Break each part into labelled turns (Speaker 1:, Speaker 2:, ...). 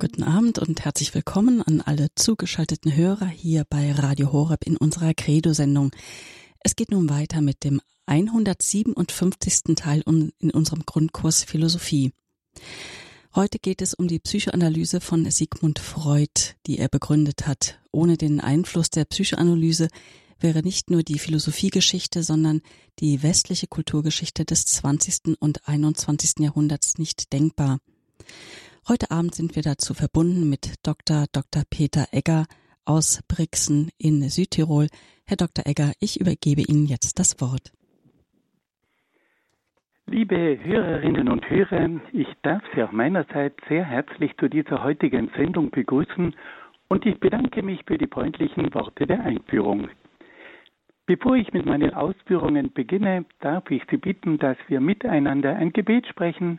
Speaker 1: Guten Abend und herzlich willkommen an alle zugeschalteten Hörer hier bei Radio Horeb in unserer Credo-Sendung. Es geht nun weiter mit dem 157. Teil in unserem Grundkurs Philosophie. Heute geht es um die Psychoanalyse von Sigmund Freud, die er begründet hat. Ohne den Einfluss der Psychoanalyse wäre nicht nur die Philosophiegeschichte, sondern die westliche Kulturgeschichte des 20. und 21. Jahrhunderts nicht denkbar. Heute Abend sind wir dazu verbunden mit Dr. Dr. Peter Egger aus Brixen in Südtirol. Herr Dr. Egger, ich übergebe Ihnen jetzt das Wort.
Speaker 2: Liebe Hörerinnen und Hörer, ich darf Sie auch meinerseits sehr herzlich zu dieser heutigen Sendung begrüßen und ich bedanke mich für die freundlichen Worte der Einführung. Bevor ich mit meinen Ausführungen beginne, darf ich Sie bitten, dass wir miteinander ein Gebet sprechen,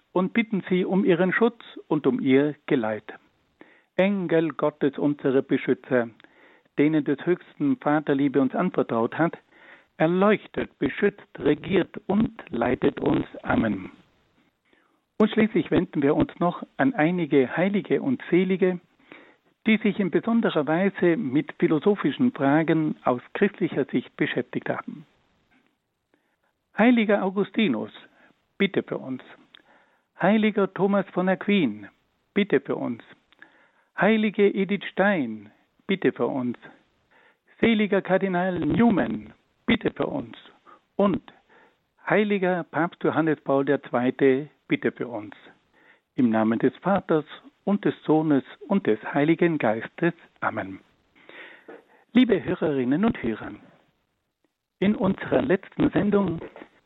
Speaker 2: und bitten sie um ihren Schutz und um ihr Geleit. Engel Gottes, unsere Beschützer, denen des höchsten Vaterliebe uns anvertraut hat, erleuchtet, beschützt, regiert und leitet uns. Amen. Und schließlich wenden wir uns noch an einige Heilige und Selige, die sich in besonderer Weise mit philosophischen Fragen aus christlicher Sicht beschäftigt haben. Heiliger Augustinus, bitte für uns. Heiliger Thomas von Aquin, bitte für uns. Heilige Edith Stein, bitte für uns. Seliger Kardinal Newman, bitte für uns. Und Heiliger Papst Johannes Paul II, bitte für uns. Im Namen des Vaters und des Sohnes und des Heiligen Geistes. Amen. Liebe Hörerinnen und Hörer, in unserer letzten Sendung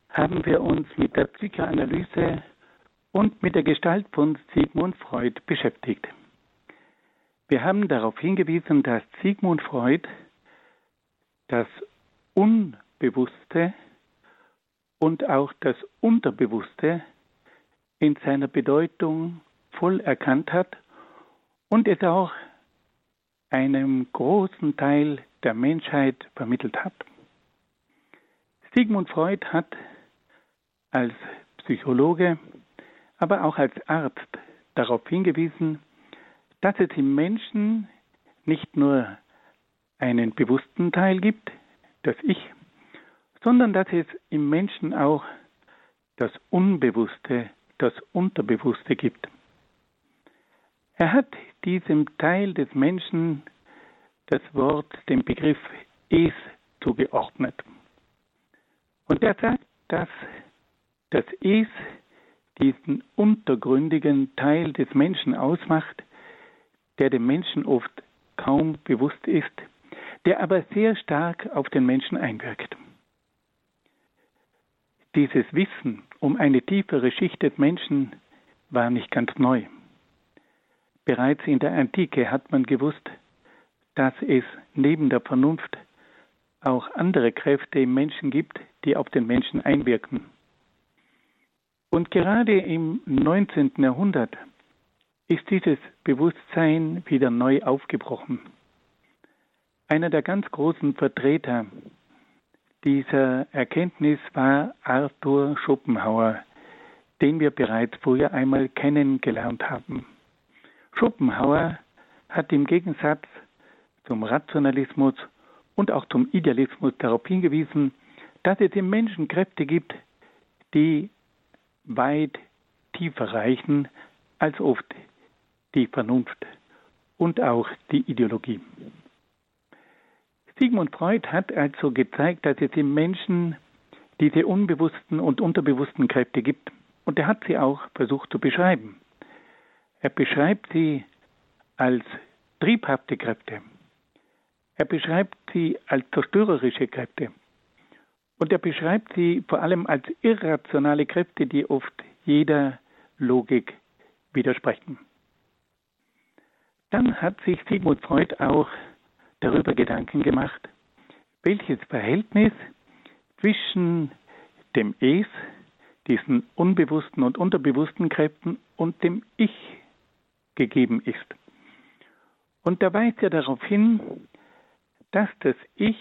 Speaker 2: haben wir uns mit der Psychoanalyse und mit der Gestalt von Sigmund Freud beschäftigt. Wir haben darauf hingewiesen, dass Sigmund Freud das Unbewusste und auch das Unterbewusste in seiner Bedeutung voll erkannt hat und es auch einem großen Teil der Menschheit vermittelt hat. Sigmund Freud hat als Psychologe aber auch als Arzt darauf hingewiesen, dass es im Menschen nicht nur einen bewussten Teil gibt, das Ich, sondern dass es im Menschen auch das Unbewusste, das Unterbewusste gibt. Er hat diesem Teil des Menschen das Wort, den Begriff Es zugeordnet. Und er sagt, dass das Es diesen untergründigen Teil des Menschen ausmacht, der dem Menschen oft kaum bewusst ist, der aber sehr stark auf den Menschen einwirkt. Dieses Wissen um eine tiefere Schicht des Menschen war nicht ganz neu. Bereits in der Antike hat man gewusst, dass es neben der Vernunft auch andere Kräfte im Menschen gibt, die auf den Menschen einwirken. Und gerade im 19. Jahrhundert ist dieses Bewusstsein wieder neu aufgebrochen. Einer der ganz großen Vertreter dieser Erkenntnis war Arthur Schopenhauer, den wir bereits früher einmal kennengelernt haben. Schopenhauer hat im Gegensatz zum Rationalismus und auch zum Idealismus darauf hingewiesen, dass es im Menschen Kräfte gibt, die weit tiefer reichen als oft die Vernunft und auch die Ideologie. Sigmund Freud hat also gezeigt, dass es im Menschen diese unbewussten und unterbewussten Kräfte gibt. Und er hat sie auch versucht zu beschreiben. Er beschreibt sie als triebhafte Kräfte. Er beschreibt sie als zerstörerische Kräfte. Und er beschreibt sie vor allem als irrationale Kräfte, die oft jeder Logik widersprechen. Dann hat sich Sigmund Freud auch darüber Gedanken gemacht, welches Verhältnis zwischen dem Es, diesen unbewussten und unterbewussten Kräften und dem Ich gegeben ist. Und da weist er darauf hin, dass das Ich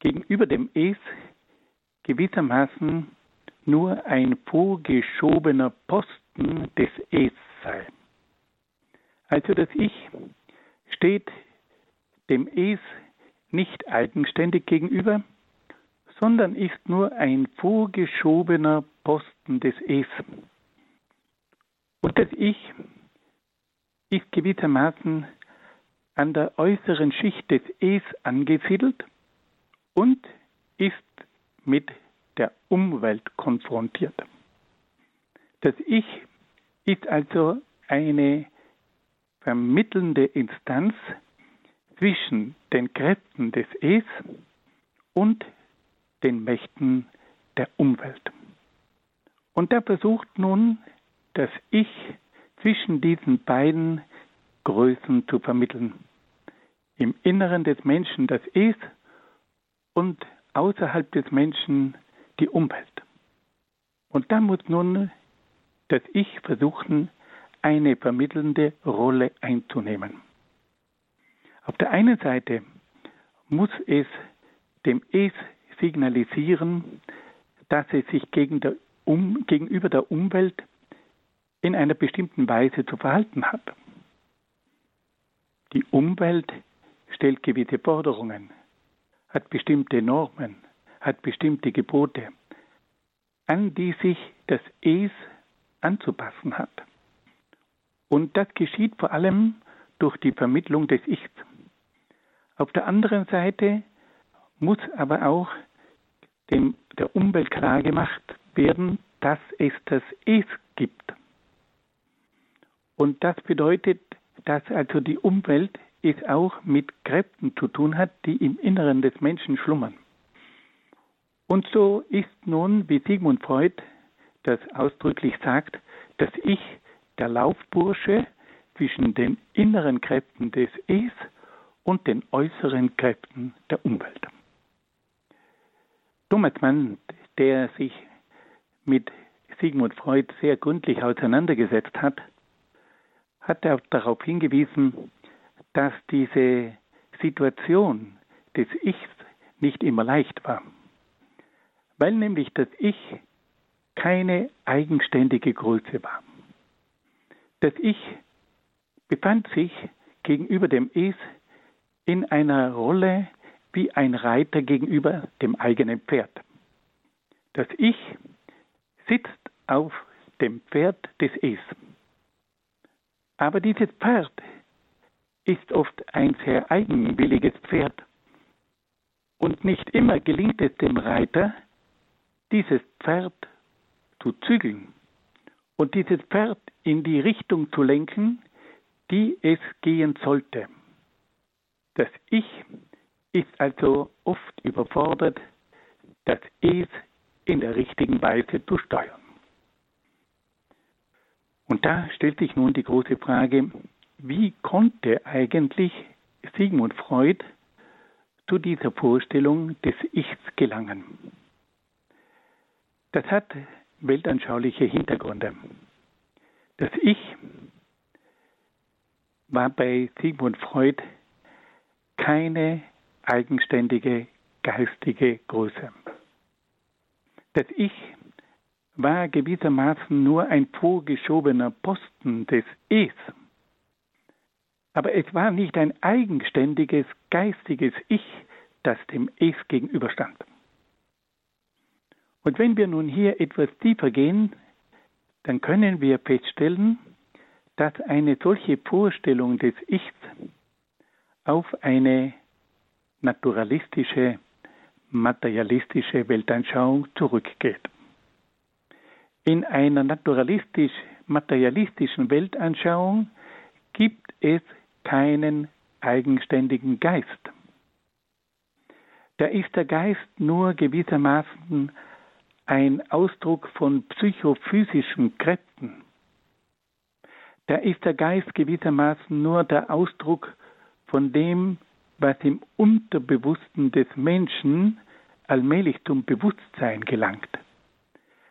Speaker 2: gegenüber dem Es gewissermaßen nur ein vorgeschobener Posten des Es sei. Also das Ich steht dem Es nicht eigenständig gegenüber, sondern ist nur ein vorgeschobener Posten des Es. Und das Ich ist gewissermaßen an der äußeren Schicht des Es angesiedelt und ist mit der Umwelt konfrontiert. Das Ich ist also eine vermittelnde Instanz zwischen den Kräften des Es und den Mächten der Umwelt. Und da versucht nun das Ich zwischen diesen beiden Größen zu vermitteln. Im Inneren des Menschen das Es und außerhalb des Menschen die Umwelt. Und da muss nun das Ich versuchen, eine vermittelnde Rolle einzunehmen. Auf der einen Seite muss es dem Es signalisieren, dass es sich gegen der um, gegenüber der Umwelt in einer bestimmten Weise zu verhalten hat. Die Umwelt stellt gewisse Forderungen, hat bestimmte Normen, hat bestimmte Gebote, an die sich das Es anzupassen hat. Und das geschieht vor allem durch die Vermittlung des Ichs. Auf der anderen Seite muss aber auch dem, der Umwelt klargemacht werden, dass es das Es gibt. Und das bedeutet, dass also die Umwelt es auch mit Kräften zu tun hat, die im Inneren des Menschen schlummern. Und so ist nun, wie Sigmund Freud das ausdrücklich sagt, das Ich der Laufbursche zwischen den inneren Kräften des Es und den äußeren Kräften der Umwelt. Thomas Mann, der sich mit Sigmund Freud sehr gründlich auseinandergesetzt hat, hat darauf hingewiesen, dass diese Situation des Ichs nicht immer leicht war, weil nämlich das Ich keine eigenständige Größe war. Das Ich befand sich gegenüber dem Es in einer Rolle wie ein Reiter gegenüber dem eigenen Pferd. Das Ich sitzt auf dem Pferd des Es. Aber dieses Pferd ist oft ein sehr eigenwilliges Pferd. Und nicht immer gelingt es dem Reiter, dieses Pferd zu zügeln und dieses Pferd in die Richtung zu lenken, die es gehen sollte. Das Ich ist also oft überfordert, das Es in der richtigen Weise zu steuern. Und da stellt sich nun die große Frage, wie konnte eigentlich Sigmund Freud zu dieser Vorstellung des Ichs gelangen? Das hat weltanschauliche Hintergründe. Das Ich war bei Sigmund Freud keine eigenständige geistige Größe. Das Ich war gewissermaßen nur ein vorgeschobener Posten des Es. Aber es war nicht ein eigenständiges geistiges Ich, das dem Es gegenüberstand. Und wenn wir nun hier etwas tiefer gehen, dann können wir feststellen, dass eine solche Vorstellung des Ichs auf eine naturalistische, materialistische Weltanschauung zurückgeht. In einer naturalistisch-materialistischen Weltanschauung gibt es keinen eigenständigen Geist. Da ist der Geist nur gewissermaßen ein Ausdruck von psychophysischen Kräften. Da ist der Geist gewissermaßen nur der Ausdruck von dem, was im Unterbewussten des Menschen allmählich zum Bewusstsein gelangt.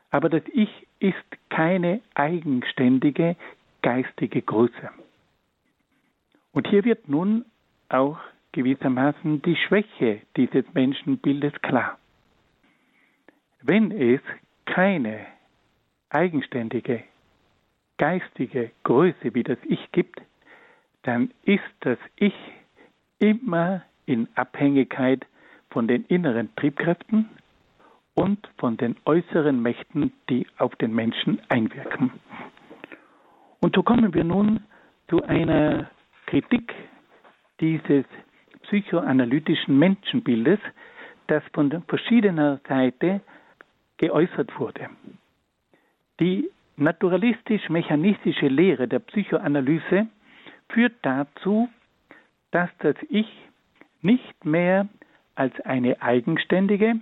Speaker 2: Aber das Ich ist keine eigenständige geistige Größe. Und hier wird nun auch gewissermaßen die Schwäche dieses Menschenbildes klar. Wenn es keine eigenständige geistige Größe wie das Ich gibt, dann ist das Ich immer in Abhängigkeit von den inneren Triebkräften und von den äußeren Mächten, die auf den Menschen einwirken. Und so kommen wir nun zu einer Kritik dieses psychoanalytischen Menschenbildes, das von verschiedener Seite geäußert wurde. Die naturalistisch-mechanistische Lehre der Psychoanalyse führt dazu, dass das Ich nicht mehr als eine eigenständige,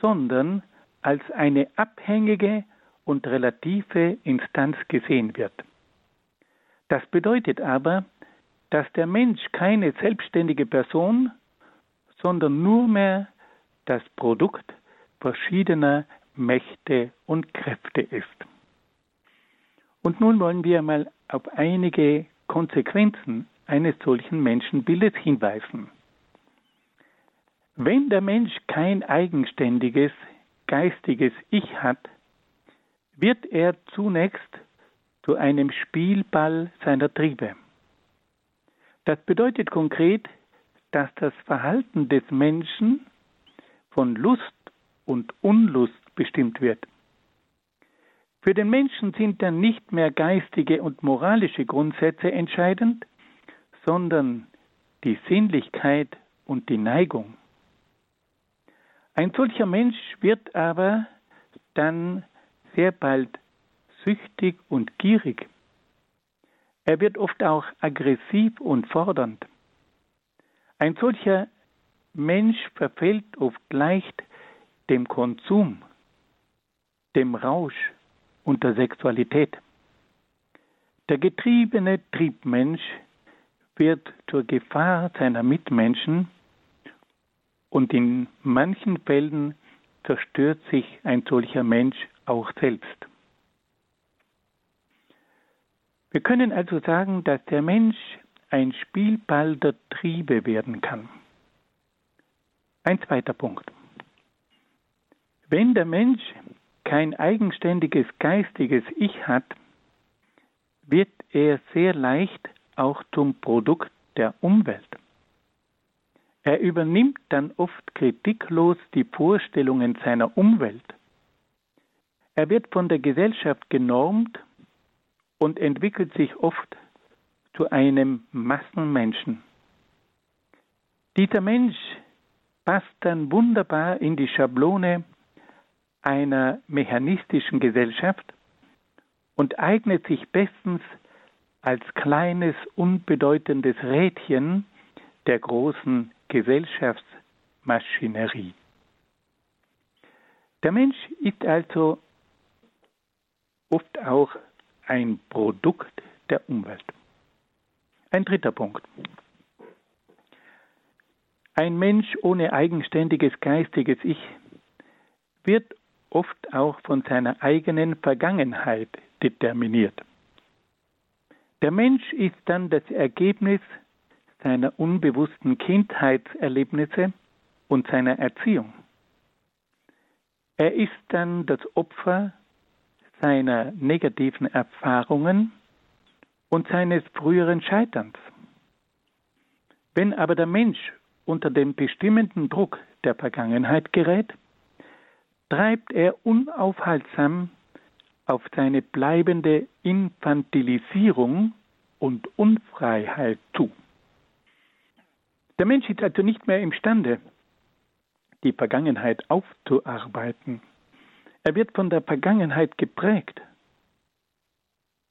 Speaker 2: sondern als eine abhängige und relative Instanz gesehen wird. Das bedeutet aber, dass der Mensch keine selbstständige Person, sondern nur mehr das Produkt verschiedener Mächte und Kräfte ist. Und nun wollen wir mal auf einige Konsequenzen eines solchen Menschenbildes hinweisen. Wenn der Mensch kein eigenständiges geistiges Ich hat, wird er zunächst zu einem Spielball seiner Triebe. Das bedeutet konkret, dass das Verhalten des Menschen von Lust und Unlust bestimmt wird. Für den Menschen sind dann nicht mehr geistige und moralische Grundsätze entscheidend, sondern die Sinnlichkeit und die Neigung. Ein solcher Mensch wird aber dann sehr bald süchtig und gierig. Er wird oft auch aggressiv und fordernd. Ein solcher Mensch verfällt oft leicht dem Konsum, dem Rausch und der Sexualität. Der getriebene Triebmensch wird zur Gefahr seiner Mitmenschen und in manchen Fällen zerstört sich ein solcher Mensch auch selbst. Wir können also sagen, dass der Mensch ein Spielball der Triebe werden kann. Ein zweiter Punkt. Wenn der Mensch kein eigenständiges geistiges Ich hat, wird er sehr leicht auch zum Produkt der Umwelt. Er übernimmt dann oft kritiklos die Vorstellungen seiner Umwelt. Er wird von der Gesellschaft genormt und entwickelt sich oft zu einem Massenmenschen. Dieser Mensch passt dann wunderbar in die Schablone einer mechanistischen Gesellschaft und eignet sich bestens als kleines, unbedeutendes Rädchen der großen Gesellschaftsmaschinerie. Der Mensch ist also oft auch ein Produkt der Umwelt. Ein dritter Punkt. Ein Mensch ohne eigenständiges geistiges Ich wird oft auch von seiner eigenen Vergangenheit determiniert. Der Mensch ist dann das Ergebnis seiner unbewussten Kindheitserlebnisse und seiner Erziehung. Er ist dann das Opfer seiner negativen Erfahrungen und seines früheren Scheiterns. Wenn aber der Mensch unter dem bestimmenden Druck der Vergangenheit gerät, treibt er unaufhaltsam auf seine bleibende Infantilisierung und Unfreiheit zu. Der Mensch ist also nicht mehr imstande, die Vergangenheit aufzuarbeiten. Er wird von der Vergangenheit geprägt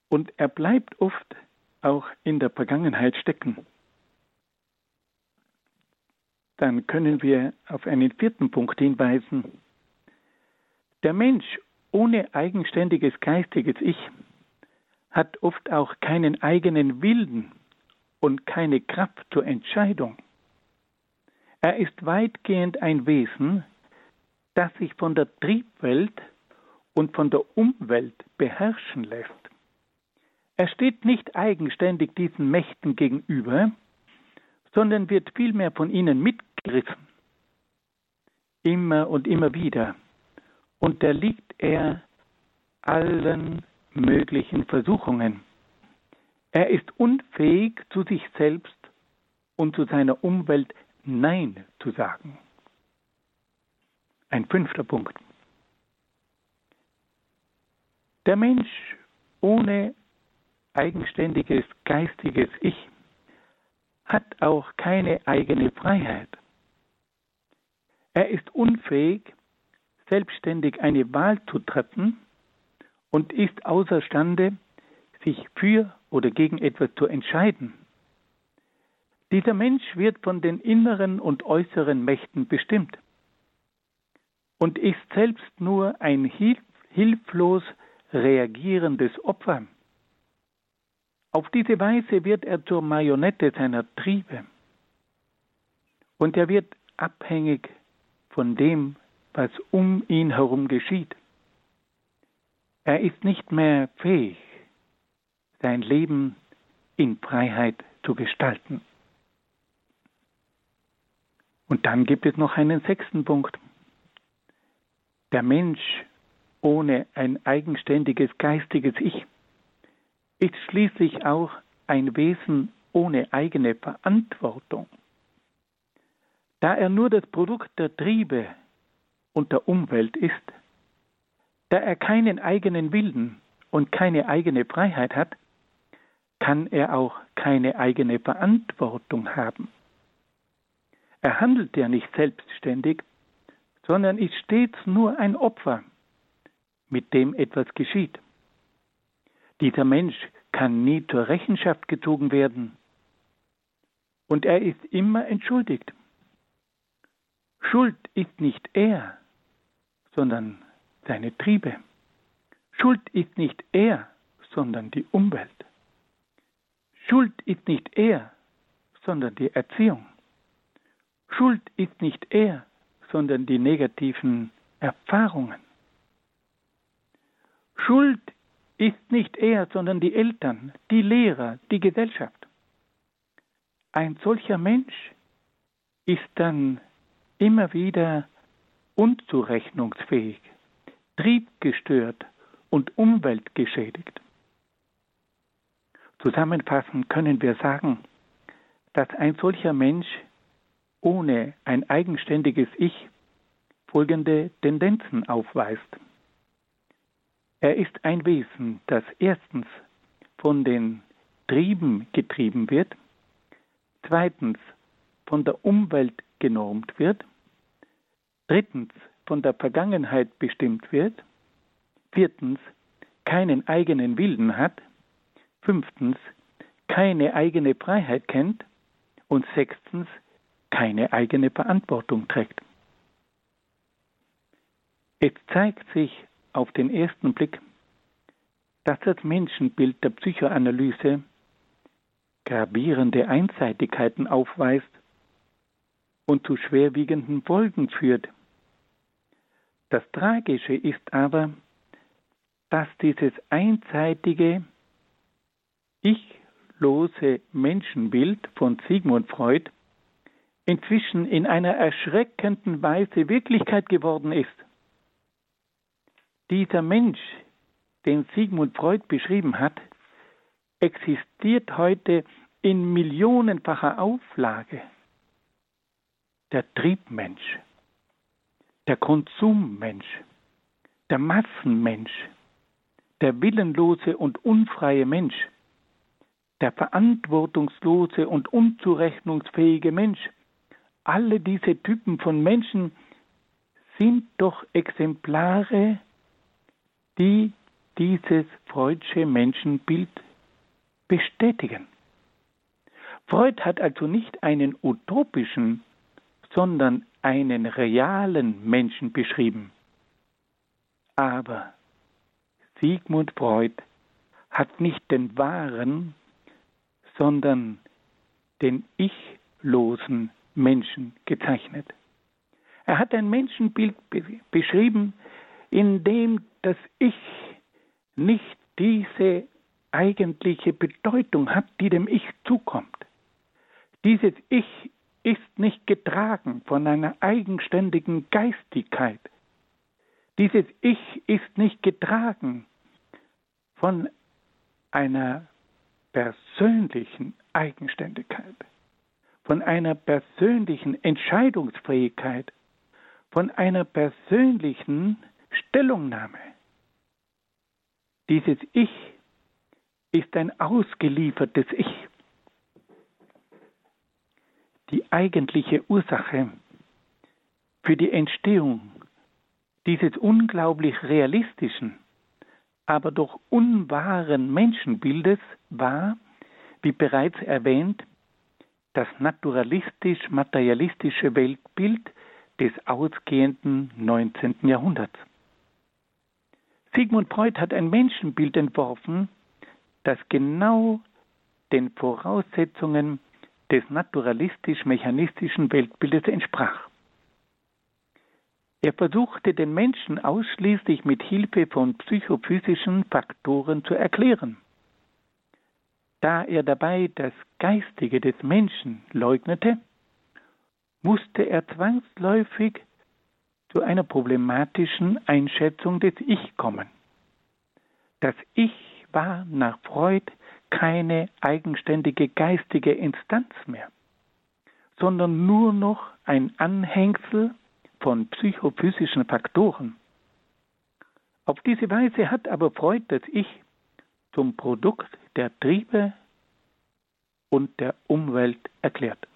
Speaker 2: und er bleibt oft auch in der Vergangenheit stecken. Dann können wir auf einen vierten Punkt hinweisen. Der Mensch ohne eigenständiges geistiges Ich hat oft auch keinen eigenen Willen und keine Kraft zur Entscheidung. Er ist weitgehend ein Wesen, das sich von der Triebwelt und von der Umwelt beherrschen lässt. Er steht nicht eigenständig diesen Mächten gegenüber, sondern wird vielmehr von ihnen mitgerissen. Immer und immer wieder. Und da liegt er allen möglichen Versuchungen. Er ist unfähig, zu sich selbst und zu seiner Umwelt Nein zu sagen. Ein fünfter Punkt. Der Mensch ohne eigenständiges geistiges Ich hat auch keine eigene Freiheit. Er ist unfähig, selbstständig eine Wahl zu treffen und ist außerstande, sich für oder gegen etwas zu entscheiden. Dieser Mensch wird von den inneren und äußeren Mächten bestimmt und ist selbst nur ein hilflos reagierendes Opfer. Auf diese Weise wird er zur Marionette seiner Triebe und er wird abhängig von dem, was um ihn herum geschieht. Er ist nicht mehr fähig, sein Leben in Freiheit zu gestalten. Und dann gibt es noch einen sechsten Punkt. Der Mensch ohne ein eigenständiges geistiges Ich ist schließlich auch ein Wesen ohne eigene Verantwortung. Da er nur das Produkt der Triebe und der Umwelt ist, da er keinen eigenen Willen und keine eigene Freiheit hat, kann er auch keine eigene Verantwortung haben. Er handelt ja nicht selbstständig, sondern ist stets nur ein Opfer, mit dem etwas geschieht. Dieser Mensch kann nie zur Rechenschaft gezogen werden und er ist immer entschuldigt. Schuld ist nicht er, sondern seine Triebe. Schuld ist nicht er, sondern die Umwelt. Schuld ist nicht er, sondern die Erziehung. Schuld ist nicht er, sondern die negativen Erfahrungen. Schuld ist nicht er, sondern die Eltern, die Lehrer, die Gesellschaft. Ein solcher Mensch ist dann immer wieder unzurechnungsfähig, triebgestört und umweltgeschädigt. Zusammenfassend können wir sagen, dass ein solcher Mensch ohne ein eigenständiges Ich folgende Tendenzen aufweist. Er ist ein Wesen, das erstens von den Trieben getrieben wird, zweitens von der Umwelt genormt wird, drittens von der Vergangenheit bestimmt wird, viertens keinen eigenen Willen hat, fünftens keine eigene Freiheit kennt und sechstens keine eigene Verantwortung trägt. Es zeigt sich auf den ersten Blick, dass das Menschenbild der Psychoanalyse gravierende Einseitigkeiten aufweist und zu schwerwiegenden Folgen führt. Das Tragische ist aber, dass dieses einseitige, ichlose Menschenbild von Sigmund Freud inzwischen in einer erschreckenden Weise Wirklichkeit geworden ist. Dieser Mensch, den Sigmund Freud beschrieben hat, existiert heute in millionenfacher Auflage. Der Triebmensch, der Konsummensch, der Massenmensch, der willenlose und unfreie Mensch, der verantwortungslose und unzurechnungsfähige Mensch – alle diese Typen von Menschen sind doch Exemplare, die dieses Freudsche Menschenbild bestätigen. Freud hat also nicht einen utopischen, sondern einen realen Menschen beschrieben. Aber Sigmund Freud hat nicht den wahren, sondern den ichlosen Menschen gezeichnet. Er hat ein Menschenbild be beschrieben, in dem das Ich nicht diese eigentliche Bedeutung hat, die dem Ich zukommt. Dieses Ich ist nicht getragen von einer eigenständigen Geistigkeit. Dieses Ich ist nicht getragen von einer persönlichen Eigenständigkeit, von einer persönlichen Entscheidungsfähigkeit, von einer persönlichen Stellungnahme. Dieses Ich ist ein ausgeliefertes Ich. Die eigentliche Ursache für die Entstehung dieses unglaublich realistischen, aber doch unwahren Menschenbildes war, wie bereits erwähnt, das naturalistisch-materialistische Weltbild des ausgehenden 19. Jahrhunderts. Sigmund Freud hat ein Menschenbild entworfen, das genau den Voraussetzungen des naturalistisch-mechanistischen Weltbildes entsprach. Er versuchte den Menschen ausschließlich mit Hilfe von psychophysischen Faktoren zu erklären. Da er dabei das Geistige des Menschen leugnete, musste er zwangsläufig zu einer problematischen Einschätzung des Ich kommen. Das Ich war nach Freud keine eigenständige geistige Instanz mehr, sondern nur noch ein Anhängsel von psychophysischen Faktoren. Auf diese Weise hat aber Freud das Ich zum Produkt der Triebe und der Umwelt erklärt.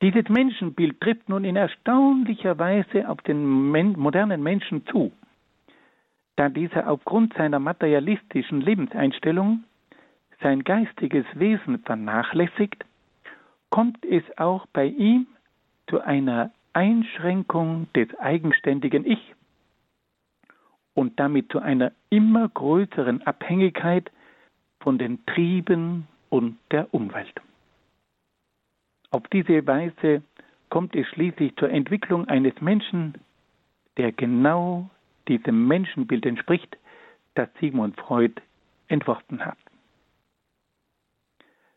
Speaker 2: Dieses Menschenbild trifft nun in erstaunlicher Weise auf den modernen Menschen zu, da dieser aufgrund seiner materialistischen Lebenseinstellung sein geistiges Wesen vernachlässigt, kommt es auch bei ihm zu einer Einschränkung des eigenständigen Ich und damit zu einer immer größeren Abhängigkeit von den Trieben und der Umwelt. Auf diese Weise kommt es schließlich zur Entwicklung eines Menschen, der genau diesem Menschenbild entspricht, das Sigmund Freud entworfen hat.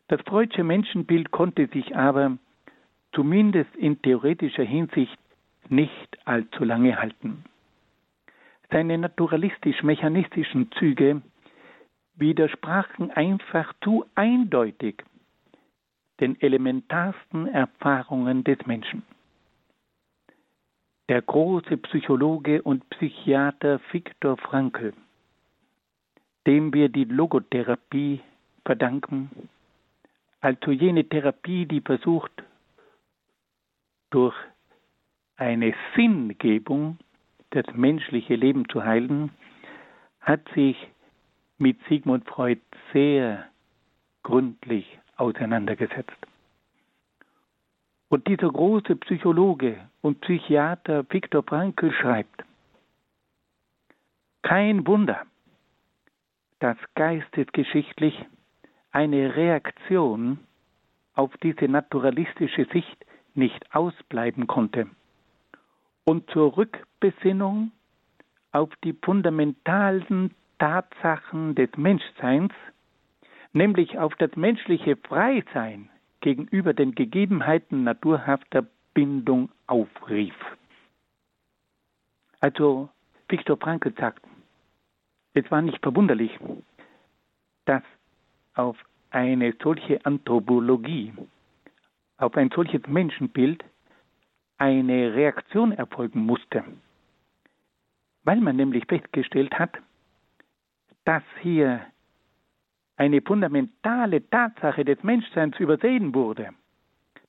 Speaker 2: Das Freudsche Menschenbild konnte sich aber zumindest in theoretischer Hinsicht nicht allzu lange halten. Seine naturalistisch-mechanistischen Züge widersprachen einfach zu eindeutig den elementarsten Erfahrungen des Menschen. Der große Psychologe und Psychiater Viktor Frankl, dem wir die Logotherapie verdanken, also jene Therapie, die versucht, durch eine Sinngebung das menschliche Leben zu heilen, hat sich mit Sigmund Freud sehr gründlich auseinandergesetzt. Und dieser große Psychologe und Psychiater Viktor Frankl schreibt, kein Wunder, dass geistesgeschichtlich eine Reaktion auf diese naturalistische Sicht nicht ausbleiben konnte und zur Rückbesinnung auf die fundamentalen Tatsachen des Menschseins nämlich auf das menschliche Freisein gegenüber den Gegebenheiten naturhafter Bindung aufrief. Also Viktor Frankl sagt, es war nicht verwunderlich, dass auf eine solche Anthropologie, auf ein solches Menschenbild eine Reaktion erfolgen musste, weil man nämlich festgestellt hat, dass hier eine fundamentale Tatsache des Menschseins übersehen wurde,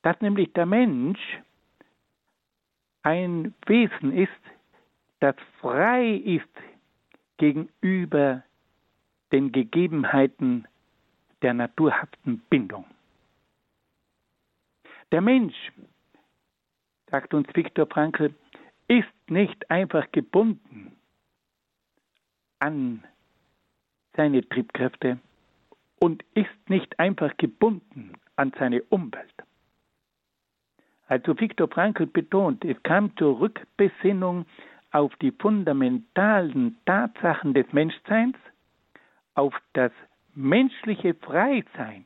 Speaker 2: dass nämlich der Mensch ein Wesen ist, das frei ist gegenüber den Gegebenheiten der naturhaften Bindung. Der Mensch, sagt uns Viktor Frankl, ist nicht einfach gebunden an seine Triebkräfte und ist nicht einfach gebunden an seine Umwelt. Also Viktor Frankl betont, es kam zur Rückbesinnung auf die fundamentalen Tatsachen des Menschseins, auf das menschliche Freisein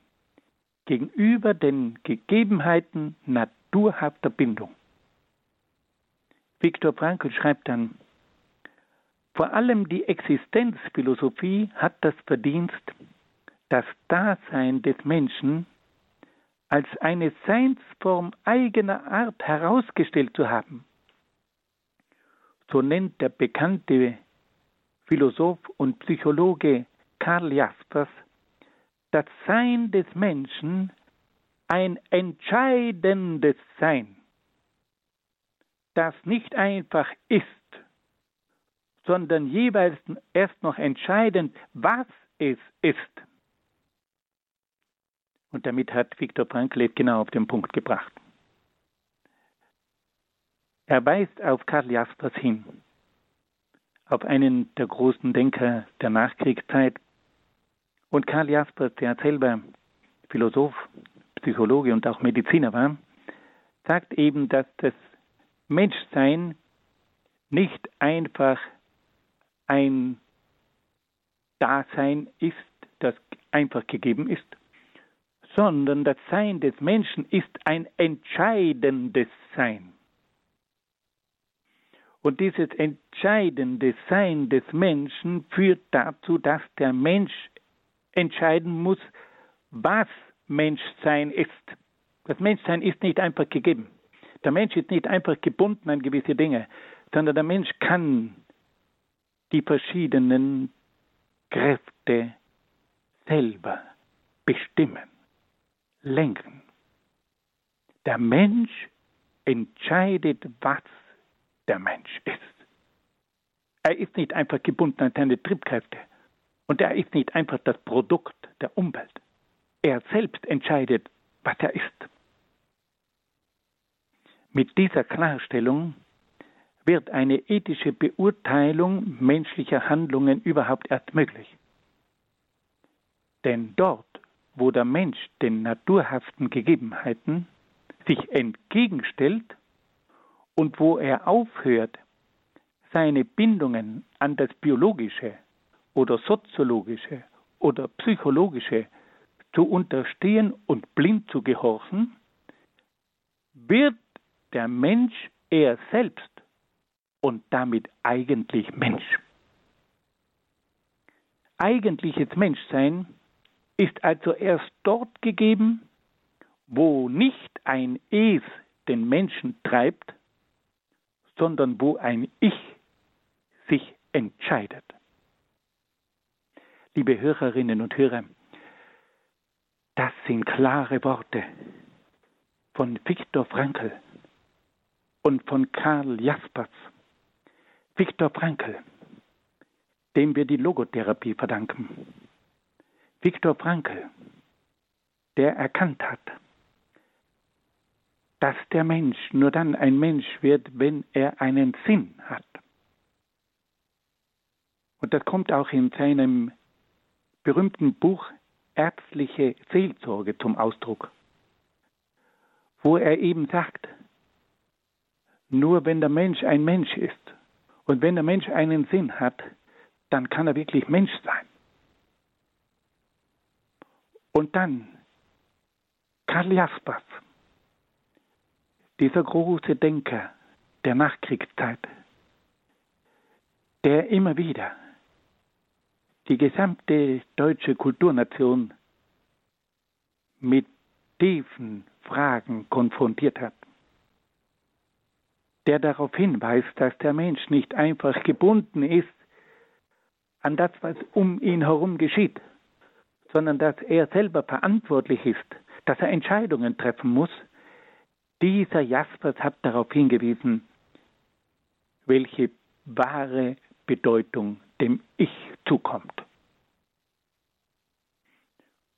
Speaker 2: gegenüber den Gegebenheiten naturhafter Bindung. Viktor Frankl schreibt dann, vor allem die Existenzphilosophie hat das Verdienst, das Dasein des Menschen als eine Seinsform eigener Art herausgestellt zu haben. So nennt der bekannte Philosoph und Psychologe Karl Jaspers das Sein des Menschen ein entscheidendes Sein, das nicht einfach ist, sondern jeweils erst noch entscheidend, was es ist. Und damit hat Viktor Frankl genau auf den Punkt gebracht. Er weist auf Karl Jaspers hin, auf einen der großen Denker der Nachkriegszeit. Und Karl Jaspers, der selber Philosoph, Psychologe und auch Mediziner war, sagt eben, dass das Menschsein nicht einfach ein Dasein ist, das einfach gegeben ist, sondern das Sein des Menschen ist ein entscheidendes Sein. Und dieses entscheidende Sein des Menschen führt dazu, dass der Mensch entscheiden muss, was Menschsein ist. Das Menschsein ist nicht einfach gegeben. Der Mensch ist nicht einfach gebunden an gewisse Dinge, sondern der Mensch kann die verschiedenen Kräfte selber bestimmen lenken. Der Mensch entscheidet, was der Mensch ist. Er ist nicht einfach gebunden an seine Triebkräfte und er ist nicht einfach das Produkt der Umwelt. Er selbst entscheidet, was er ist. Mit dieser Klarstellung wird eine ethische Beurteilung menschlicher Handlungen überhaupt erst möglich. Denn dort, wo der Mensch den naturhaften Gegebenheiten sich entgegenstellt und wo er aufhört, seine Bindungen an das biologische oder soziologische oder psychologische zu unterstehen und blind zu gehorchen, wird der Mensch er selbst und damit eigentlich Mensch. Eigentliches Menschsein ist also erst dort gegeben, wo nicht ein Es den Menschen treibt, sondern wo ein Ich sich entscheidet. Liebe Hörerinnen und Hörer, das sind klare Worte von Viktor Frankl und von Karl Jaspers. Viktor Frankl, dem wir die Logotherapie verdanken. Viktor Frankl, der erkannt hat, dass der Mensch nur dann ein Mensch wird, wenn er einen Sinn hat. Und das kommt auch in seinem berühmten Buch Ärztliche Seelsorge zum Ausdruck, wo er eben sagt, nur wenn der Mensch ein Mensch ist und wenn der Mensch einen Sinn hat, dann kann er wirklich Mensch sein. Und dann Karl Jaspers, dieser große Denker der Nachkriegszeit, der immer wieder die gesamte deutsche Kulturnation mit tiefen Fragen konfrontiert hat, der darauf hinweist, dass der Mensch nicht einfach gebunden ist an das, was um ihn herum geschieht, sondern dass er selber verantwortlich ist, dass er Entscheidungen treffen muss, Dieser Jaspers hat darauf hingewiesen, welche wahre Bedeutung dem Ich zukommt.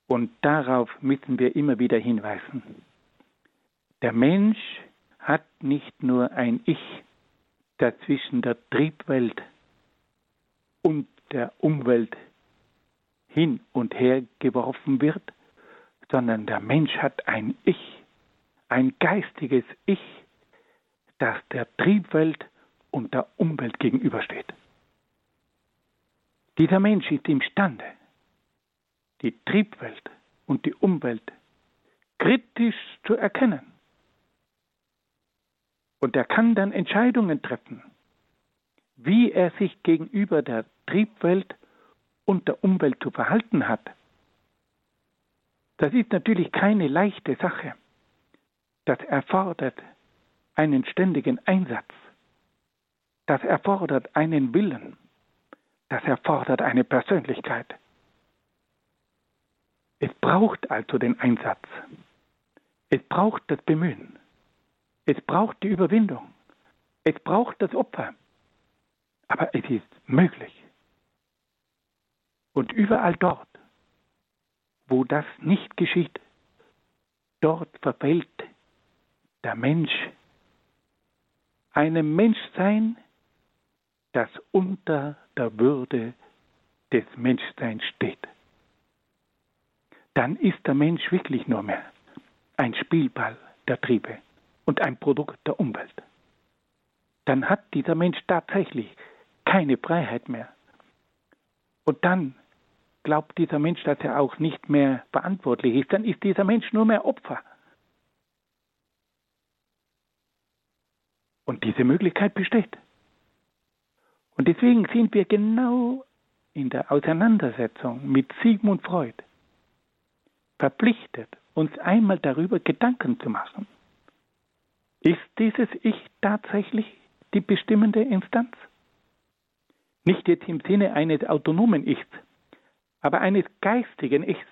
Speaker 2: Und darauf müssen wir immer wieder hinweisen. Der Mensch hat nicht nur ein Ich, das zwischen der Triebwelt und der Umwelt hin und her geworfen wird, sondern der Mensch hat ein Ich, ein geistiges Ich, das der Triebwelt und der Umwelt gegenübersteht. Dieser Mensch ist imstande, die Triebwelt und die Umwelt kritisch zu erkennen. Und er kann dann Entscheidungen treffen, wie er sich gegenüber der Triebwelt und der Umwelt zu verhalten hat. Das ist natürlich keine leichte Sache. Das erfordert einen ständigen Einsatz. Das erfordert einen Willen. Das erfordert eine Persönlichkeit. Es braucht also den Einsatz. Es braucht das Bemühen. Es braucht die Überwindung. Es braucht das Opfer. Aber es ist möglich. Und überall dort, wo das nicht geschieht, dort verfällt der Mensch einem Menschsein, das unter der Würde des Menschseins steht. Dann ist der Mensch wirklich nur mehr ein Spielball der Triebe und ein Produkt der Umwelt. Dann hat dieser Mensch tatsächlich keine Freiheit mehr. Und dann glaubt dieser Mensch, dass er auch nicht mehr verantwortlich ist. Dann ist dieser Mensch nur mehr Opfer. Und diese Möglichkeit besteht. Und deswegen sind wir genau in der Auseinandersetzung mit Sigmund Freud verpflichtet, uns einmal darüber Gedanken zu machen. Ist dieses Ich tatsächlich die bestimmende Instanz? Nicht jetzt im Sinne eines autonomen Ichs, aber eines geistigen Ichs,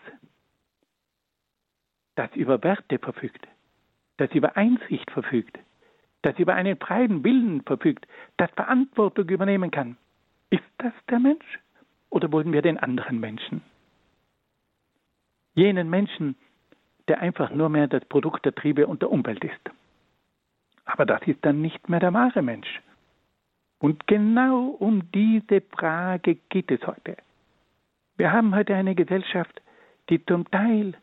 Speaker 2: das über Werte verfügt, das über Einsicht verfügt, das über einen freien Willen verfügt, das Verantwortung übernehmen kann. Ist das der Mensch oder wollen wir den anderen Menschen? Jenen Menschen, der einfach nur mehr das Produkt der Triebe und der Umwelt ist. Aber das ist dann nicht mehr der wahre Mensch. Und genau um diese Frage geht es heute. Wir haben heute eine Gesellschaft, die zum Teil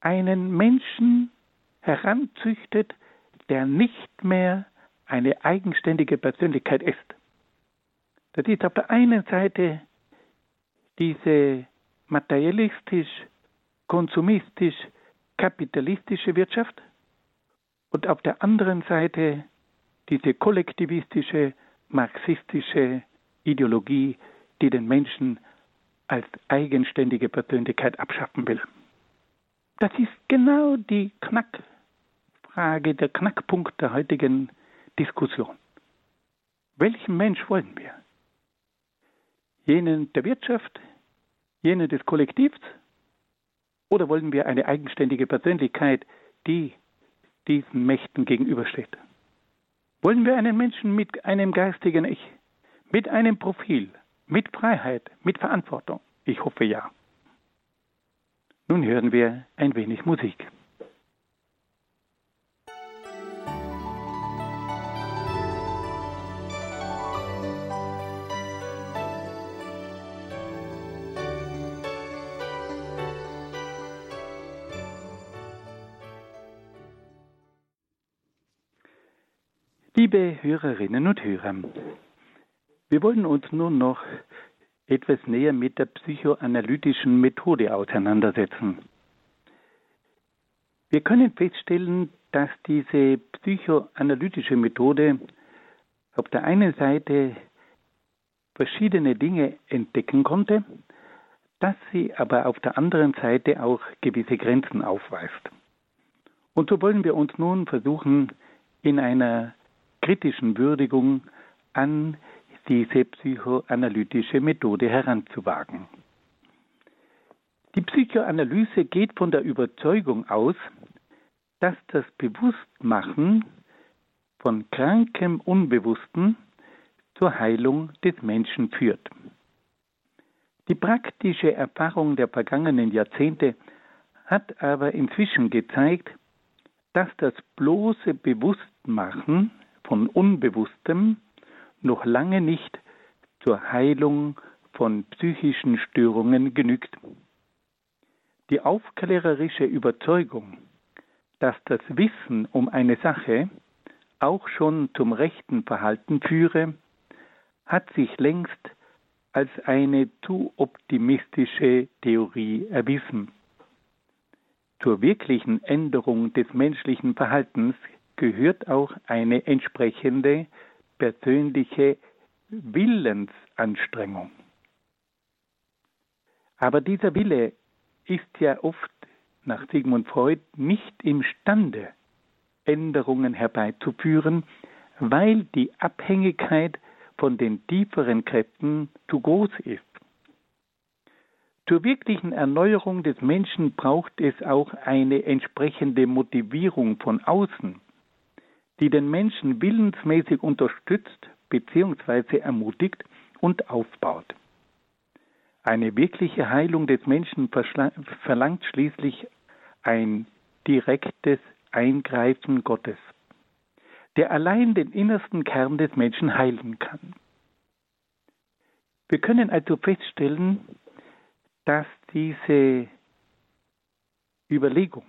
Speaker 2: einen Menschen heranzüchtet, der nicht mehr eine eigenständige Persönlichkeit ist. Das ist auf der einen Seite diese materialistisch, konsumistisch, kapitalistische Wirtschaft und auf der anderen Seite diese kollektivistische, marxistische Ideologie, die den Menschen als eigenständige Persönlichkeit abschaffen will. Das ist genau die Knack Frage, der Knackpunkt der heutigen Diskussion. Welchen Mensch wollen wir? Jenen der Wirtschaft, jenen des Kollektivs? Oder wollen wir eine eigenständige Persönlichkeit, die diesen Mächten gegenübersteht? Wollen wir einen Menschen mit einem geistigen Ich, mit einem Profil, mit Freiheit, mit Verantwortung? Ich hoffe ja. Nun hören wir ein wenig Musik. Liebe Hörerinnen und Hörer, wir wollen uns nun noch etwas näher mit der psychoanalytischen Methode auseinandersetzen. Wir können feststellen, dass diese psychoanalytische Methode auf der einen Seite verschiedene Dinge entdecken konnte, dass sie aber auf der anderen Seite auch gewisse Grenzen aufweist. Und so wollen wir uns nun versuchen, in einer kritischen Würdigung an diese psychoanalytische Methode heranzuwagen. Die Psychoanalyse geht von der Überzeugung aus, dass das Bewusstmachen von krankem Unbewussten zur Heilung des Menschen führt. Die praktische Erfahrung der vergangenen Jahrzehnte hat aber inzwischen gezeigt, dass das bloße Bewusstmachen von Unbewusstem noch lange nicht zur Heilung von psychischen Störungen genügt. Die aufklärerische Überzeugung, dass das Wissen um eine Sache auch schon zum rechten Verhalten führe, hat sich längst als eine zu optimistische Theorie erwiesen. Zur wirklichen Änderung des menschlichen Verhaltens gehört auch eine entsprechende persönliche Willensanstrengung. Aber dieser Wille ist ja oft nach Sigmund Freud nicht imstande, Änderungen herbeizuführen, weil die Abhängigkeit von den tieferen Kräften zu groß ist. Zur wirklichen Erneuerung des Menschen braucht es auch eine entsprechende Motivierung von außen, die den Menschen willensmäßig unterstützt bzw. ermutigt und aufbaut. Eine wirkliche Heilung des Menschen verlangt schließlich ein direktes Eingreifen Gottes der allein den innersten Kern des Menschen heilen kann. Wir können also feststellen, dass diese Überlegung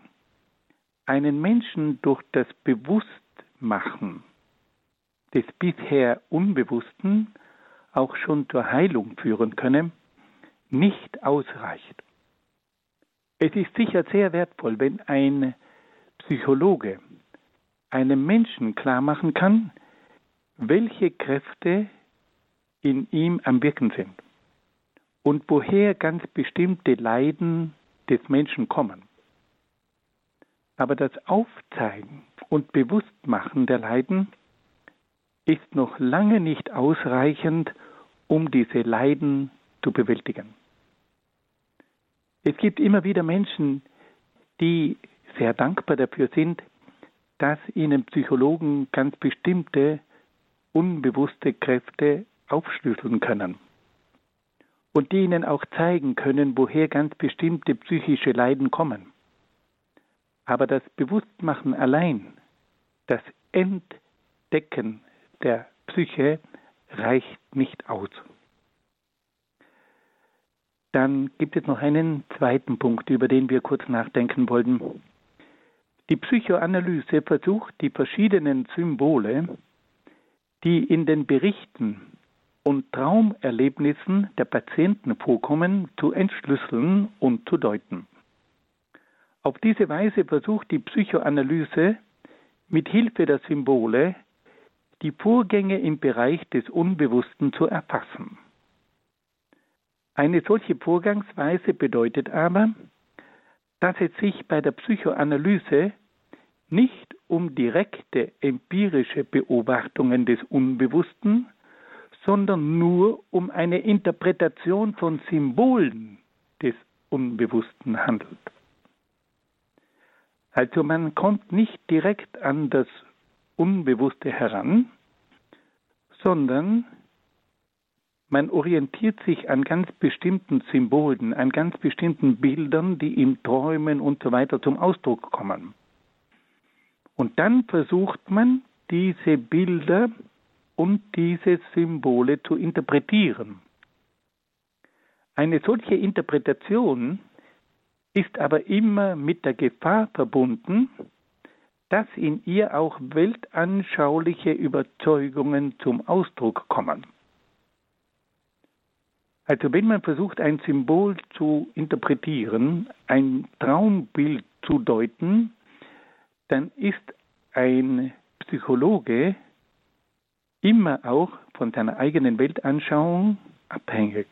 Speaker 2: einen Menschen durch das Bewusstmachen des bisher Unbewussten auch schon zur Heilung führen könne, nicht ausreicht. Es ist sicher sehr wertvoll, wenn ein Psychologe einem Menschen klar machen kann, welche Kräfte in ihm am Wirken sind und woher ganz bestimmte Leiden des Menschen kommen. Aber das Aufzeigen und Bewusstmachen der Leiden ist noch lange nicht ausreichend, um diese Leiden zu bewältigen. Es gibt immer wieder Menschen, die sehr dankbar dafür sind, dass ihnen Psychologen ganz bestimmte unbewusste Kräfte aufschlüsseln können und die ihnen auch zeigen können, woher ganz bestimmte psychische Leiden kommen. Aber das Bewusstmachen allein, das Entdecken der Psyche reicht nicht aus. Dann gibt es noch einen zweiten Punkt, über den wir kurz nachdenken wollten. Die Psychoanalyse versucht, die verschiedenen Symbole, die in den Berichten und Traumerlebnissen der Patienten vorkommen, zu entschlüsseln und zu deuten. Auf diese Weise versucht die Psychoanalyse mit Hilfe der Symbole die Vorgänge im Bereich des Unbewussten zu erfassen. Eine solche Vorgangsweise bedeutet aber, dass es sich bei der Psychoanalyse nicht um direkte empirische Beobachtungen des Unbewussten, sondern nur um eine Interpretation von Symbolen des Unbewussten handelt. Also man kommt nicht direkt an das Unbewusste heran, sondern man orientiert sich an ganz bestimmten Symbolen, an ganz bestimmten Bildern, die in Träumen und so weiter zum Ausdruck kommen. Und dann versucht man, diese Bilder und diese Symbole zu interpretieren. Eine solche Interpretation ist aber immer mit der Gefahr verbunden, dass in ihr auch weltanschauliche Überzeugungen zum Ausdruck kommen. Also wenn man versucht, ein Symbol zu interpretieren, ein Traumbild zu deuten, dann ist ein Psychologe immer auch von seiner eigenen Weltanschauung abhängig.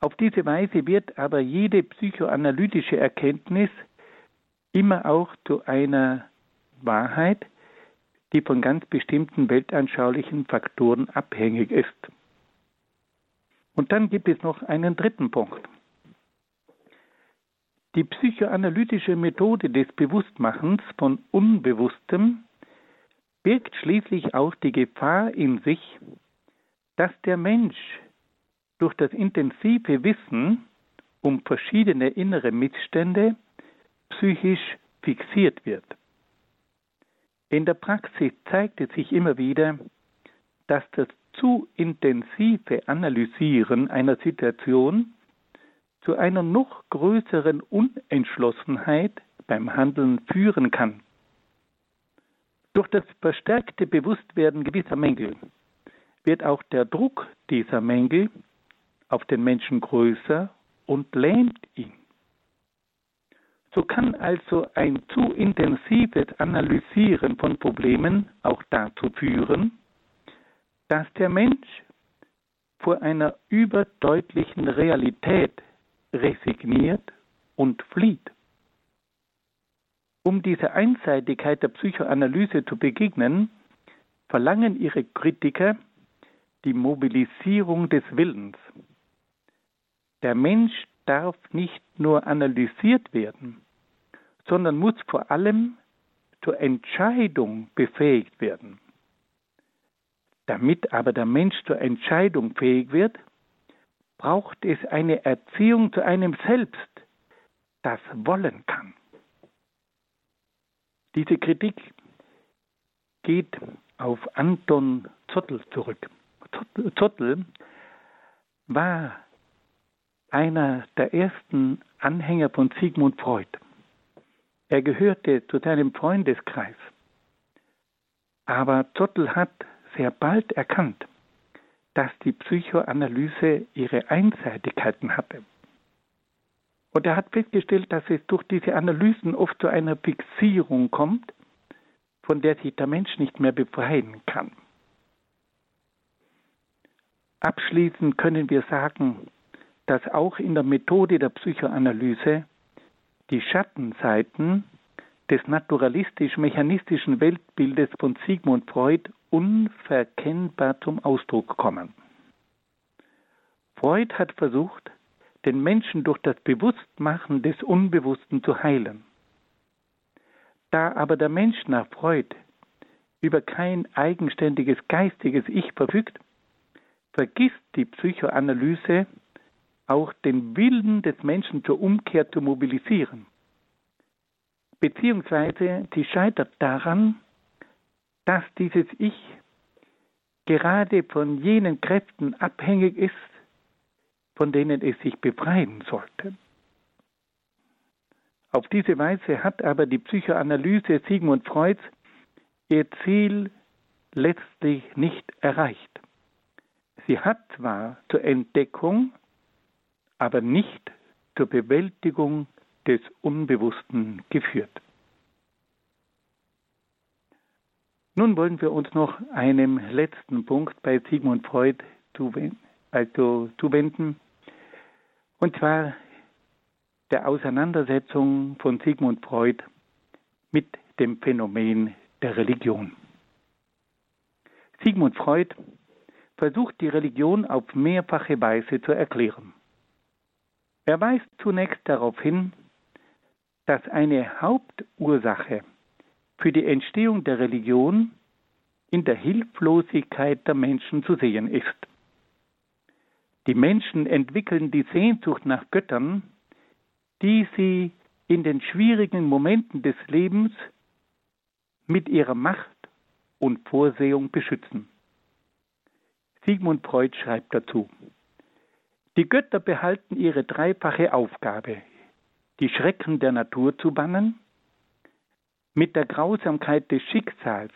Speaker 2: Auf diese Weise wird aber jede psychoanalytische Erkenntnis immer auch zu einer Wahrheit, die von ganz bestimmten weltanschaulichen Faktoren abhängig ist. Und dann gibt es noch einen dritten Punkt. Die psychoanalytische Methode des Bewusstmachens von Unbewusstem birgt schließlich auch die Gefahr in sich, dass der Mensch durch das intensive Wissen um verschiedene innere Missstände psychisch fixiert wird. In der Praxis zeigt es sich immer wieder, dass das zu intensive Analysieren einer Situation zu einer noch größeren Unentschlossenheit beim Handeln führen kann. Durch das verstärkte Bewusstwerden gewisser Mängel wird auch der Druck dieser Mängel auf den Menschen größer und lähmt ihn. So kann also ein zu intensives Analysieren von Problemen auch dazu führen, dass der Mensch vor einer überdeutlichen Realität resigniert und flieht. Um dieser Einseitigkeit der Psychoanalyse zu begegnen, verlangen ihre Kritiker die Mobilisierung des Willens. Der Mensch darf nicht nur analysiert werden, sondern muss vor allem zur Entscheidung befähigt werden. Damit aber der Mensch zur Entscheidung fähig wird, braucht es eine Erziehung zu einem Selbst, das wollen kann. Diese Kritik geht auf Anton Zottel zurück. Zottel war einer der ersten Anhänger von Sigmund Freud. Er gehörte zu seinem Freundeskreis. Aber Zottel hat sehr bald erkannt, dass die Psychoanalyse ihre Einseitigkeiten hatte. Und er hat festgestellt, dass es durch diese Analysen oft zu einer Fixierung kommt, von der sich der Mensch nicht mehr befreien kann. Abschließend können wir sagen, dass auch in der Methode der Psychoanalyse die Schattenseiten des naturalistisch-mechanistischen Weltbildes von Sigmund Freud unverkennbar zum Ausdruck kommen. Freud hat versucht, den Menschen durch das Bewusstmachen des Unbewussten zu heilen. Da aber der Mensch nach Freud über kein eigenständiges geistiges Ich verfügt, vergisst die Psychoanalyse auch den Willen des Menschen zur Umkehr zu mobilisieren. Beziehungsweise sie scheitert daran, dass dieses Ich gerade von jenen Kräften abhängig ist, von denen es sich befreien sollte. Auf diese Weise hat aber die Psychoanalyse Sigmund Freuds ihr Ziel letztlich nicht erreicht. Sie hat zwar zur Entdeckung, aber nicht zur Bewältigung des Unbewussten geführt. Nun wollen wir uns noch einem letzten Punkt bei Sigmund Freud zuwenden, also zuwenden, und zwar der Auseinandersetzung von Sigmund Freud mit dem Phänomen der Religion. Sigmund Freud versucht die Religion auf mehrfache Weise zu erklären. Er weist zunächst darauf hin, dass eine Hauptursache für die Entstehung der Religion in der Hilflosigkeit der Menschen zu sehen ist. Die Menschen entwickeln die Sehnsucht nach Göttern, die sie in den schwierigen Momenten des Lebens mit ihrer Macht und Vorsehung beschützen. Sigmund Freud schreibt dazu, die Götter behalten ihre dreifache Aufgabe, die Schrecken der Natur zu bannen, mit der Grausamkeit des Schicksals,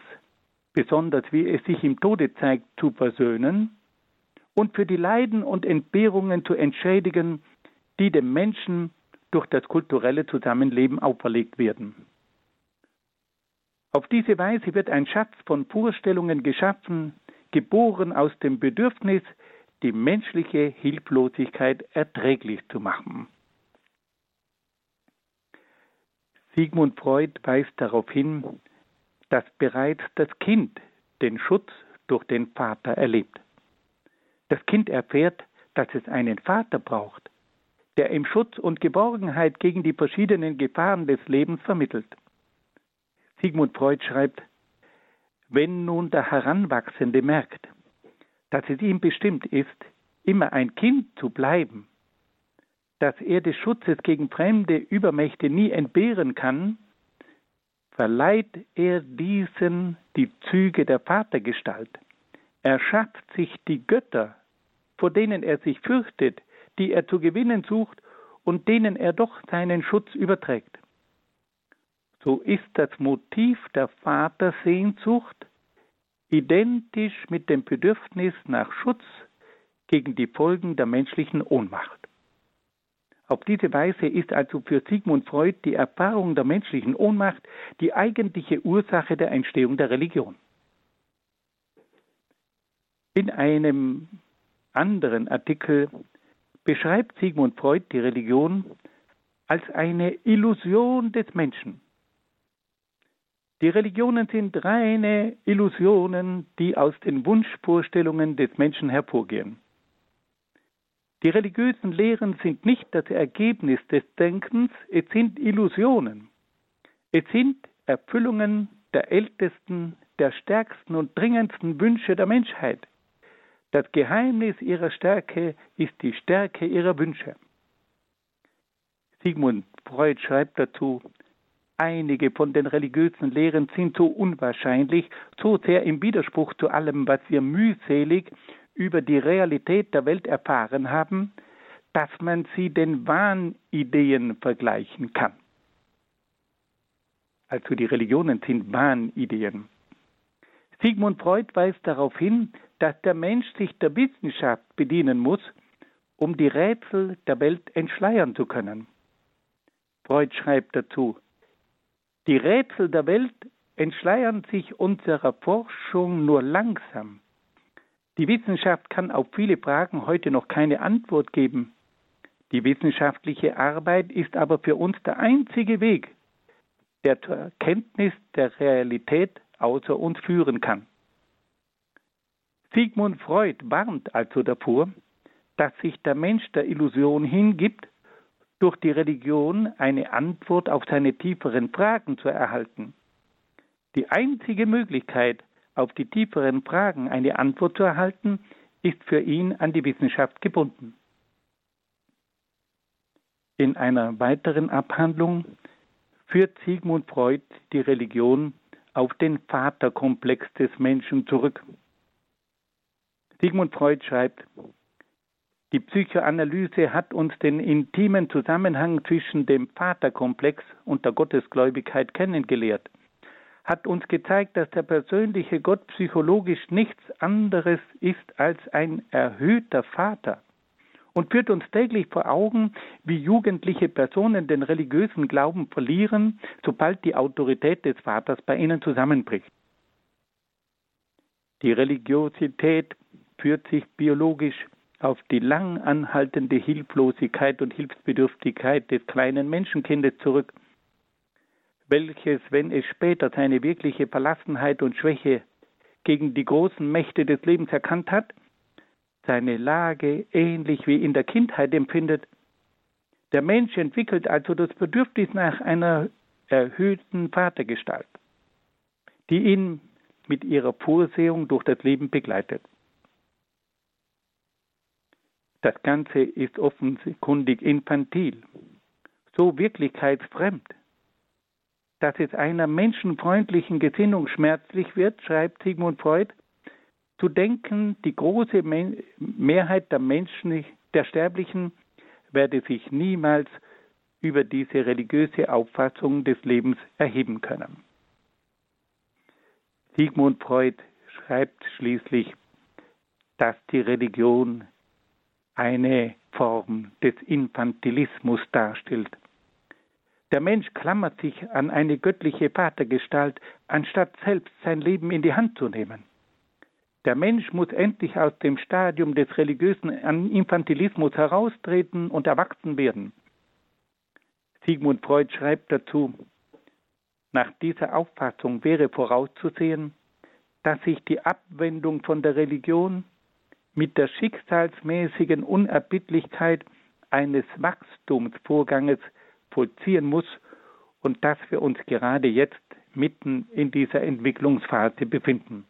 Speaker 2: besonders wie es sich im Tode zeigt, zu versöhnen und für die Leiden und Entbehrungen zu entschädigen, die dem Menschen durch das kulturelle Zusammenleben auferlegt werden. Auf diese Weise wird ein Schatz von Vorstellungen geschaffen, geboren aus dem Bedürfnis, die menschliche Hilflosigkeit erträglich zu machen. Sigmund Freud weist darauf hin, dass bereits das Kind den Schutz durch den Vater erlebt. Das Kind erfährt, dass es einen Vater braucht, der ihm Schutz und Geborgenheit gegen die verschiedenen Gefahren des Lebens vermittelt. Sigmund Freud schreibt, wenn nun der Heranwachsende merkt, dass es ihm bestimmt ist, immer ein Kind zu bleiben, dass er des Schutzes gegen fremde Übermächte nie entbehren kann, verleiht er diesen die Züge der Vatergestalt. Er schafft sich die Götter, vor denen er sich fürchtet, die er zu gewinnen sucht und denen er doch seinen Schutz überträgt. So ist das Motiv der Vatersehnsucht identisch mit dem Bedürfnis nach Schutz gegen die Folgen der menschlichen Ohnmacht. Auf diese Weise ist also für Sigmund Freud die Erfahrung der menschlichen Ohnmacht die eigentliche Ursache der Entstehung der Religion. In einem anderen Artikel beschreibt Sigmund Freud die Religion als eine Illusion des Menschen. Die Religionen sind reine Illusionen, die aus den Wunschvorstellungen des Menschen hervorgehen. Die religiösen Lehren sind nicht das Ergebnis des Denkens, es sind Illusionen. Es sind Erfüllungen der ältesten, der stärksten und dringendsten Wünsche der Menschheit. Das Geheimnis ihrer Stärke ist die Stärke ihrer Wünsche. Sigmund Freud schreibt dazu, einige von den religiösen Lehren sind so unwahrscheinlich, so sehr im Widerspruch zu allem, was wir mühselig über die Realität der Welt erfahren haben, dass man sie den Wahnideen vergleichen kann. Also die Religionen sind Wahnideen. Sigmund Freud weist darauf hin, dass der Mensch sich der Wissenschaft bedienen muss, um die Rätsel der Welt entschleiern zu können. Freud schreibt dazu, die Rätsel der Welt entschleiern sich unserer Forschung nur langsam. Die Wissenschaft kann auf viele Fragen heute noch keine Antwort geben. Die wissenschaftliche Arbeit ist aber für uns der einzige Weg, der zur Erkenntnis der Realität außer uns führen kann. Sigmund Freud warnt also davor, dass sich der Mensch der Illusion hingibt, durch die Religion eine Antwort auf seine tieferen Fragen zu erhalten. Die einzige Möglichkeit, auf die tieferen Fragen eine Antwort zu erhalten, ist für ihn an die Wissenschaft gebunden. In einer weiteren Abhandlung führt Sigmund Freud die Religion auf den Vaterkomplex des Menschen zurück. Sigmund Freud schreibt, die Psychoanalyse hat uns den intimen Zusammenhang zwischen dem Vaterkomplex und der Gottesgläubigkeit kennengelehrt, hat uns gezeigt, dass der persönliche Gott psychologisch nichts anderes ist als ein erhöhter Vater und führt uns täglich vor Augen, wie jugendliche Personen den religiösen Glauben verlieren, sobald die Autorität des Vaters bei ihnen zusammenbricht. Die Religiosität führt sich biologisch auf die lang anhaltende Hilflosigkeit und Hilfsbedürftigkeit des kleinen Menschenkindes zurück, welches, wenn es später seine wirkliche Verlassenheit und Schwäche gegen die großen Mächte des Lebens erkannt hat, seine Lage ähnlich wie in der Kindheit empfindet. Der Mensch entwickelt also das Bedürfnis nach einer erhöhten Vatergestalt, die ihn mit ihrer Vorsehung durch das Leben begleitet. Das Ganze ist offenkundig infantil, so wirklichkeitsfremd, dass es einer menschenfreundlichen Gesinnung schmerzlich wird, schreibt Sigmund Freud, zu denken, die große Mehrheit der Menschen, der Sterblichen, werde sich niemals über diese religiöse Auffassung des Lebens erheben können. Sigmund Freud schreibt schließlich, dass die Religion eine Form des Infantilismus darstellt. Der Mensch klammert sich an eine göttliche Vatergestalt, anstatt selbst sein Leben in die Hand zu nehmen. Der Mensch muss endlich aus dem Stadium des religiösen Infantilismus heraustreten und erwachsen werden. Sigmund Freud schreibt dazu, nach dieser Auffassung wäre vorauszusehen, dass sich die Abwendung von der Religion mit der schicksalsmäßigen Unerbittlichkeit eines Wachstumsvorganges vollziehen muss und dass wir uns gerade jetzt mitten in dieser Entwicklungsphase befinden.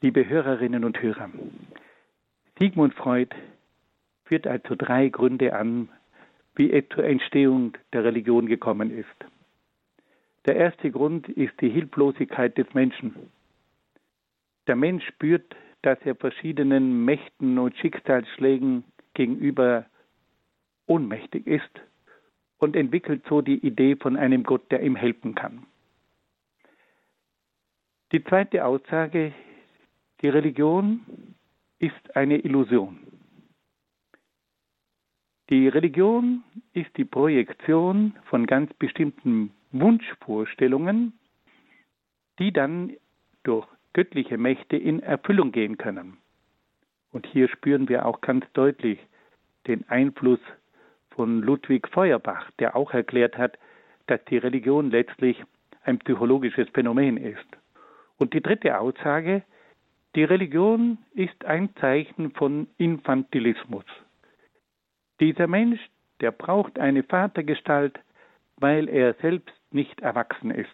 Speaker 2: Liebe Hörerinnen und Hörer, Sigmund Freud führt also drei Gründe an, wie es zur Entstehung der Religion gekommen ist. Der erste Grund ist die Hilflosigkeit des Menschen. Der Mensch spürt, dass er verschiedenen Mächten und Schicksalsschlägen gegenüber ohnmächtig ist und entwickelt so die Idee von einem Gott, der ihm helfen kann. Die zweite Aussage, die Religion ist eine Illusion. Die Religion ist die Projektion von ganz bestimmten Wunschvorstellungen, die dann durch göttliche Mächte in Erfüllung gehen können. Und hier spüren wir auch ganz deutlich den Einfluss von Ludwig Feuerbach, der auch erklärt hat, dass die Religion letztlich ein psychologisches Phänomen ist. Und die dritte Aussage, die Religion ist ein Zeichen von Infantilismus. Dieser Mensch, der braucht eine Vatergestalt, weil er selbst nicht erwachsen ist.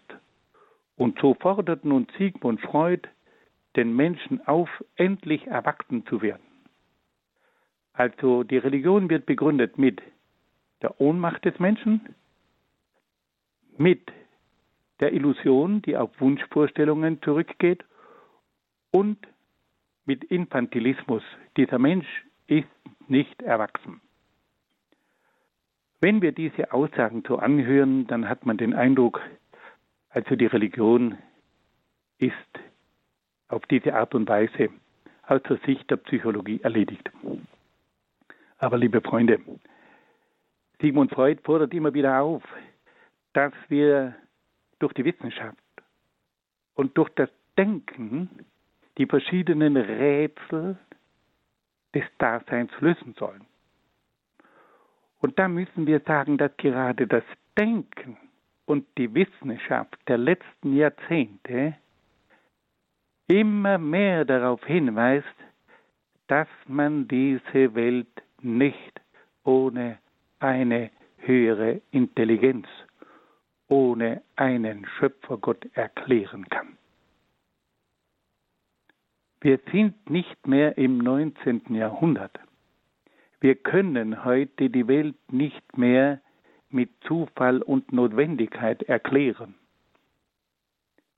Speaker 2: Und so fordert nun Sigmund Freud den Menschen auf, endlich erwachsen zu werden. Also die Religion wird begründet mit der Ohnmacht des Menschen, mit der Illusion, die auf Wunschvorstellungen zurückgeht und mit Infantilismus. Dieser Mensch ist nicht erwachsen. Wenn wir diese Aussagen so anhören, dann hat man den Eindruck, also die Religion ist auf diese Art und Weise aus der Sicht der Psychologie erledigt. Aber liebe Freunde, Sigmund Freud fordert immer wieder auf, dass wir durch die Wissenschaft und durch das Denken die verschiedenen Rätsel des Daseins lösen sollen. Und da müssen wir sagen, dass gerade das Denken und die Wissenschaft der letzten Jahrzehnte immer mehr darauf hinweist, dass man diese Welt nicht ohne eine höhere Intelligenz, ohne einen Schöpfergott erklären kann. Wir sind nicht mehr im 19. Jahrhundert. Wir können heute die Welt nicht mehr mit Zufall und Notwendigkeit erklären.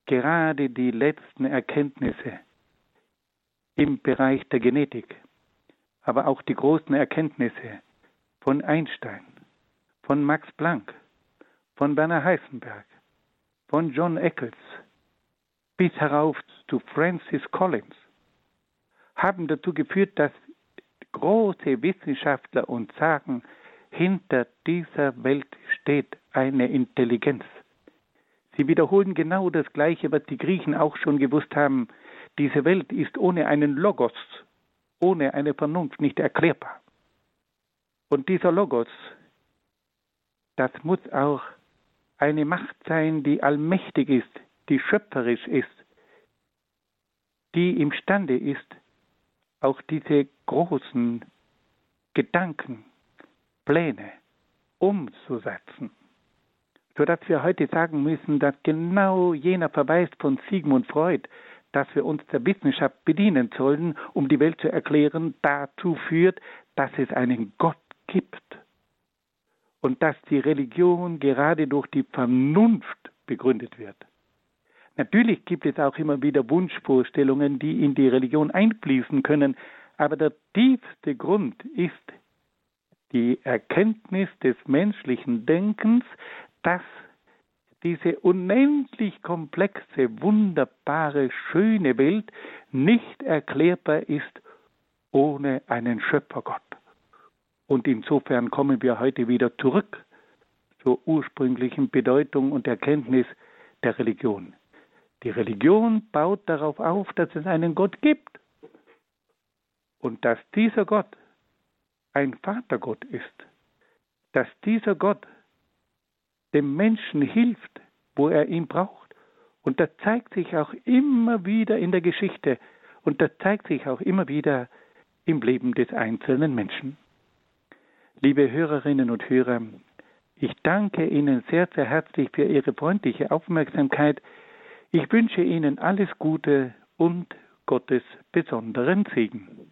Speaker 2: Gerade die letzten Erkenntnisse im Bereich der Genetik, aber auch die großen Erkenntnisse von Einstein, von Max Planck, von Werner Heisenberg, von John Eccles bis herauf zu Francis Collins haben dazu geführt, dass große Wissenschaftler uns sagen, hinter dieser Welt steht eine Intelligenz. Sie wiederholen genau das Gleiche, was die Griechen auch schon gewusst haben. Diese Welt ist ohne einen Logos, ohne eine Vernunft nicht erklärbar. Und dieser Logos, das muss auch eine Macht sein, die allmächtig ist, die schöpferisch ist, die imstande ist, auch diese großen Gedanken, Pläne umzusetzen. Sodass wir heute sagen müssen, dass genau jener Verweis von Sigmund Freud, dass wir uns der Wissenschaft bedienen sollen, um die Welt zu erklären, dazu führt, dass es einen Gott gibt. Und dass die Religion gerade durch die Vernunft begründet wird. Natürlich gibt es auch immer wieder Wunschvorstellungen, die in die Religion einfließen können, aber der tiefste Grund ist die Erkenntnis des menschlichen Denkens, dass diese unendlich komplexe, wunderbare, schöne Welt nicht erklärbar ist ohne einen Schöpfergott. Und insofern kommen wir heute wieder zurück zur ursprünglichen Bedeutung und Erkenntnis der Religion. Die Religion baut darauf auf, dass es einen Gott gibt und dass dieser Gott ein Vatergott ist, dass dieser Gott dem Menschen hilft, wo er ihn braucht. Und das zeigt sich auch immer wieder in der Geschichte und das zeigt sich auch immer wieder im Leben des einzelnen Menschen. Liebe Hörerinnen und Hörer, ich danke Ihnen sehr, sehr herzlich für Ihre freundliche Aufmerksamkeit. Ich wünsche Ihnen alles Gute und Gottes besonderen Segen.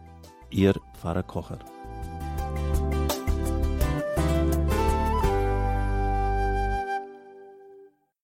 Speaker 3: Ihr Pfarrer Kocher.